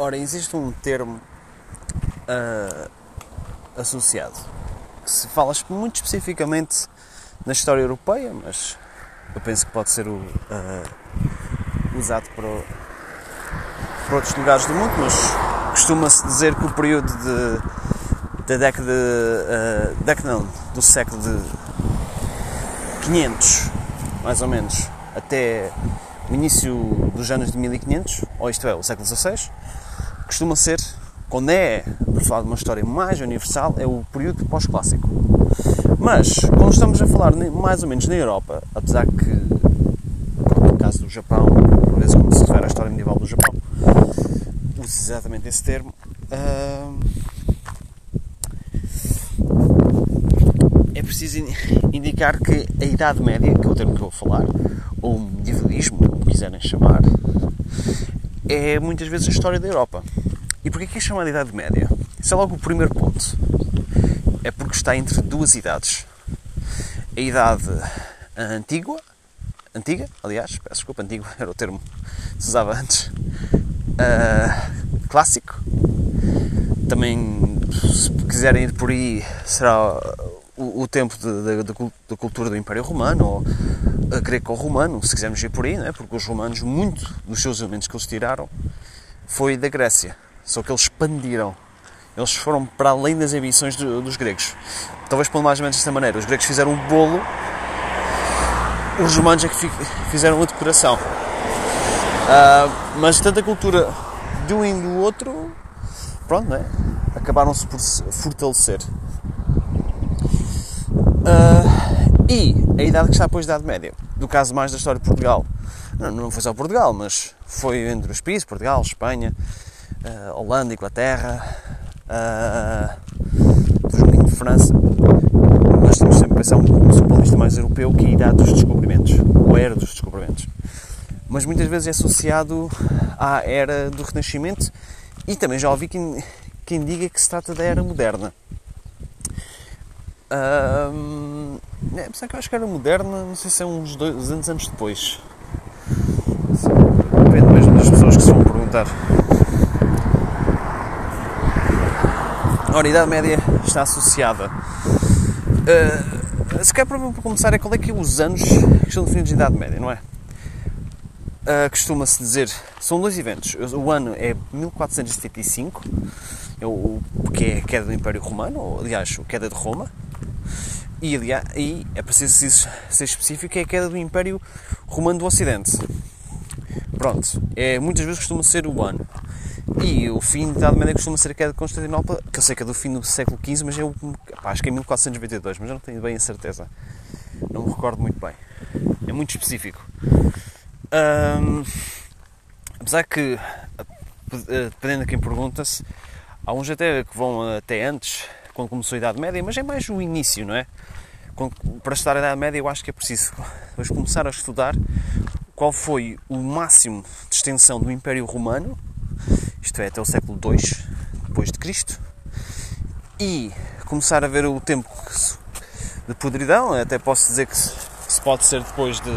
Ora, existe um termo uh, associado que se fala muito especificamente na história europeia, mas eu penso que pode ser uh, usado para, para, outros lugares do mundo, mas costuma-se dizer que o período de, da década, uh, década não, do século de 500, mais ou menos, até o início dos anos de 1500, ou isto é, o século XVI, costuma ser, quando é para falar de uma história mais universal, é o período pós-clássico. Mas, quando estamos a falar mais ou menos na Europa, apesar que, no caso do Japão, por vezes quando se refere à história medieval do Japão, usa exatamente esse termo, é preciso indicar que a Idade Média, que é o termo que eu vou falar, ou medievalismo, como quiserem chamar, é muitas vezes a história da Europa. E porquê que é chamada Idade Média? Isso é logo o primeiro ponto. É porque está entre duas idades. A idade antiga, antiga, aliás, peço desculpa, antigo era o termo que se usava antes, uh, clássico. Também, se quiserem ir por aí, será o, tempo da cultura do Império Romano, ou greco-romano, se quisermos ir por aí, né? porque os romanos, muito dos seus elementos que eles tiraram foi da Grécia, só que eles expandiram. Eles foram para além das ambições do, dos gregos. Talvez pelo mais ou menos desta maneira. Os gregos fizeram um bolo, os romanos é que fizeram a decoração. Uh, mas tanta cultura de um e do outro, pronto, né? acabaram-se por fortalecer. Uh, e a idade que está depois da Idade Média, do caso mais da história de Portugal, não, não foi só Portugal, mas foi entre os países, Portugal, Espanha, uh, Holanda, Inglaterra, uh, de França, mas temos sempre a pensar um, um ponto mais europeu que é a idade dos descobrimentos, ou era dos descobrimentos. Mas muitas vezes é associado à era do Renascimento e também já ouvi quem, quem diga que se trata da era moderna. Um, é, apesar que eu acho que era moderna, não sei se é uns 200 anos depois. Depende mesmo das pessoas que se vão perguntar. Ora, a Idade Média está associada. Uh, se quer para começar, é qual é que é os anos que estão definidos de Idade Média, não é? Uh, Costuma-se dizer, são dois eventos. O ano é 1475, é o, que é a queda do Império Romano, ou, aliás, a queda de Roma, e, aliás, e é preciso ser específico, é a queda do Império Romano do Ocidente. Pronto, é, muitas vezes costuma ser o ano. E o fim da Idade Média costuma ser a queda de Constantinopla, que eu sei que é do fim do século XV, mas eu pá, acho que é 1492, mas eu não tenho bem a certeza. Não me recordo muito bem. É muito específico. Apesar que, dependendo de quem pergunta-se, há uns até que vão até antes, quando começou a Idade Média, mas é mais o início, não é? Para estudar a Idade Média, eu acho que é preciso começar a estudar qual foi o máximo de extensão do Império Romano, isto é, até o século II depois de Cristo, e começar a ver o tempo de podridão, até posso dizer que se pode ser depois de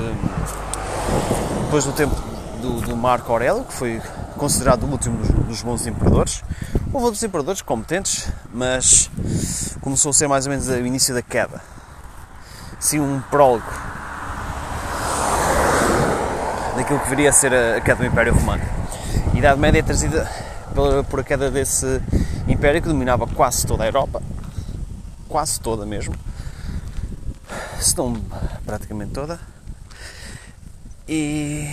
depois do tempo do, do Marco Aurélio, que foi considerado o último dos, dos bons imperadores. Houve outros imperadores competentes, mas começou a ser mais ou menos o início da queda. Sim, um prólogo daquilo que viria a ser a queda do Império Romano. A Idade Média é trazida por a queda desse império que dominava quase toda a Europa, quase toda mesmo, se não praticamente toda, e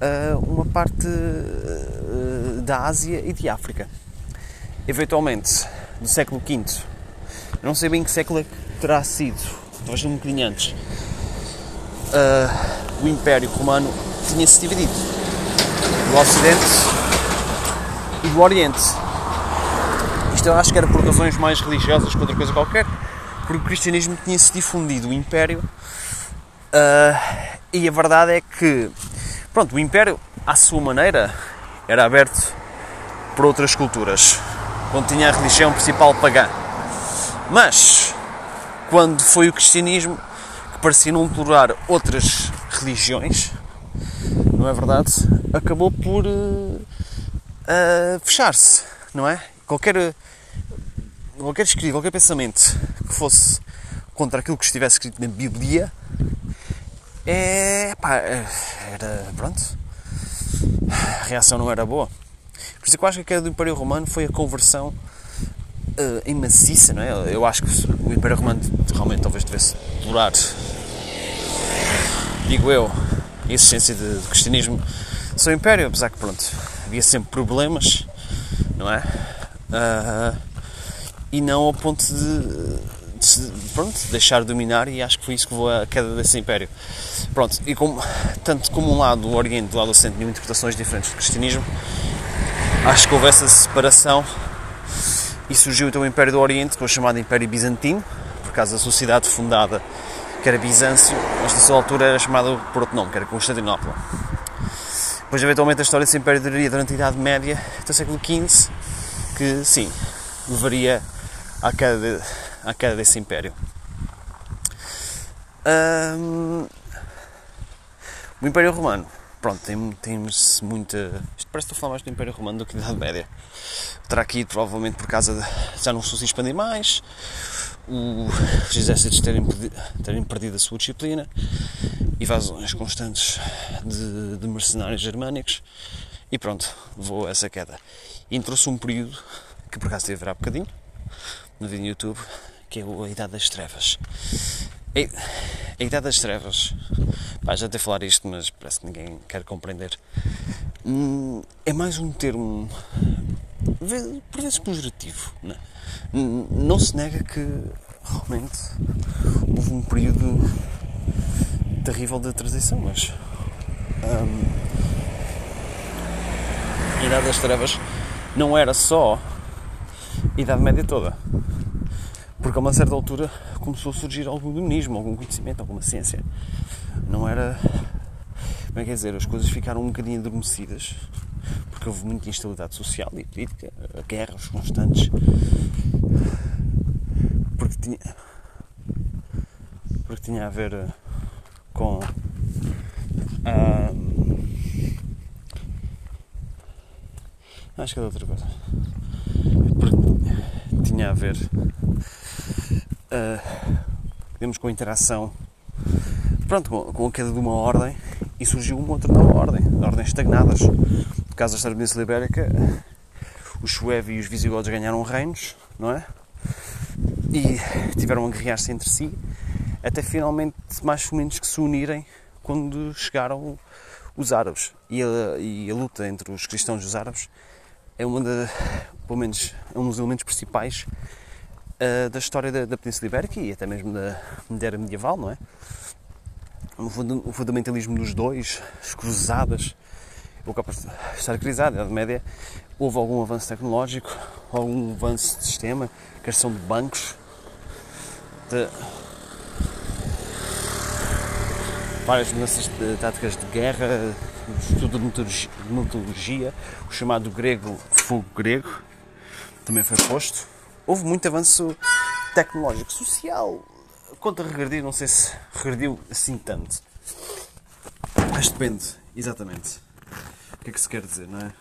uh, uma parte uh, da Ásia e de África. Eventualmente, do século V, não sei bem que século é terá sido, talvez um bocadinho antes, uh, o Império Romano tinha-se dividido. Do Ocidente e do Oriente. Isto eu acho que era por razões mais religiosas que outra coisa qualquer, porque o cristianismo tinha-se difundido. O Império uh, e a verdade é que pronto, o Império, à sua maneira, era aberto para outras culturas, quando tinha a religião principal pagã. Mas, quando foi o cristianismo que parecia não tolerar outras religiões, não é verdade? Acabou por uh, a fechar-se, não é? Qualquer, qualquer escrito, qualquer pensamento que fosse contra aquilo que estivesse escrito na Bíblia, é, pá, era, pronto, a reação não era boa. Por isso é que eu acho que a queda do Império Romano foi a conversão uh, em maciça, não é? Eu acho que o Império Romano realmente talvez tivesse durar, digo eu, a existência de, de cristianismo do seu Império, apesar que, pronto, havia sempre problemas, não é? Uh, e não ao ponto de pronto, deixar dominar e acho que foi isso que levou à queda desse império. Pronto, e como, tanto como um lado, o Oriente, do lado do Ocidente, tinham interpretações diferentes do cristianismo, acho que houve essa separação e surgiu então o Império do Oriente, que foi chamado Império Bizantino, por causa da sociedade fundada, que era Bizâncio, mas na sua altura era chamado por outro nome, que era Constantinopla. Depois, eventualmente, a história desse Império duraria durante a Idade Média, até o século XV, que, sim, levaria à queda, de, à queda desse Império. Um, o Império Romano, pronto, tem, temos muita. Isto parece que estou a falar mais do Império Romano do que da Idade Média. Terá aqui provavelmente por causa de já não se expandir mais, os exércitos terem perdido, terem perdido a sua disciplina, invasões constantes de, de mercenários germânicos e pronto, vou a essa queda. Entrou-se um período que por acaso teve a bocadinho no vídeo no YouTube, que é a Idade das Trevas. A Idade das Trevas, pá, já até falar isto, mas parece que ninguém quer compreender. Hum, é mais um termo, por vezes pejorativo. Não, é? não se nega que realmente houve um período terrível de transição, mas hum, a Idade das Trevas não era só a Idade Média toda. Porque a uma certa altura começou a surgir algum iluminismo, algum conhecimento, alguma ciência. Não era. Como é que é dizer? As coisas ficaram um bocadinho adormecidas porque houve muita instabilidade social e política, guerras constantes. Porque tinha. Porque tinha a ver eh, com. acho que é outra coisa. Porque tinha a ver uh, com a interação pronto, com, com a queda de uma ordem e surgiu uma outra nova ordem, ordens estagnadas. No caso da história da Ibérica, os suevos e os visigodos ganharam reinos, não é? E tiveram a guerrear-se entre si, até finalmente mais menos que se unirem quando chegaram os árabes. E a, e a luta entre os cristãos e os árabes é uma pelo menos, é um dos elementos principais uh, da história da, da, Península Ibérica e até mesmo da, da era medieval, não é? O fundamentalismo dos dois, as cruzadas, o de estar caracterizado, na Idade Média, houve algum avanço tecnológico, algum avanço de sistema, criação de bancos, de várias mudanças de táticas de guerra, estudo de metodologia, o chamado grego fogo grego também foi posto. Houve muito avanço tecnológico, social. Quanto a regredir, não sei se regrediu assim tanto. Mas depende, exatamente. O que é que se quer dizer, não é?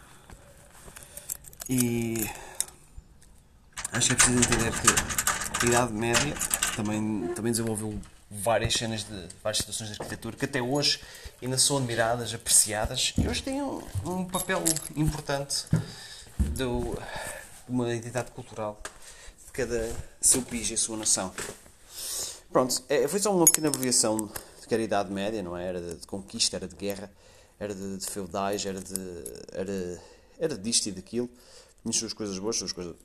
E acho que é preciso entender que a Idade Média também, também desenvolveu várias cenas de várias situações de arquitetura que até hoje ainda são admiradas, apreciadas e hoje têm um, um papel importante de uma identidade cultural cada seu país e a sua nação. Pronto, é, foi só uma pequena abreviação de que era a Idade Média, não é? Era de, de conquista, era de guerra, era de, de feudais, era de. Era, era disto e daquilo. Tinha as suas coisas boas, as suas coisas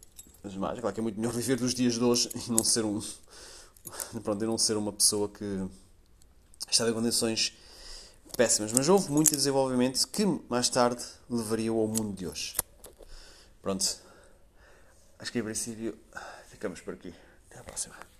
más. Claro que é muito melhor viver dos dias de hoje e não ser um, pronto, eu não ser uma pessoa que estava em condições péssimas, mas houve muito desenvolvimento que mais tarde levaria ao mundo de hoje. Pronto, acho que em princípio ficamos por aqui. Até à próxima.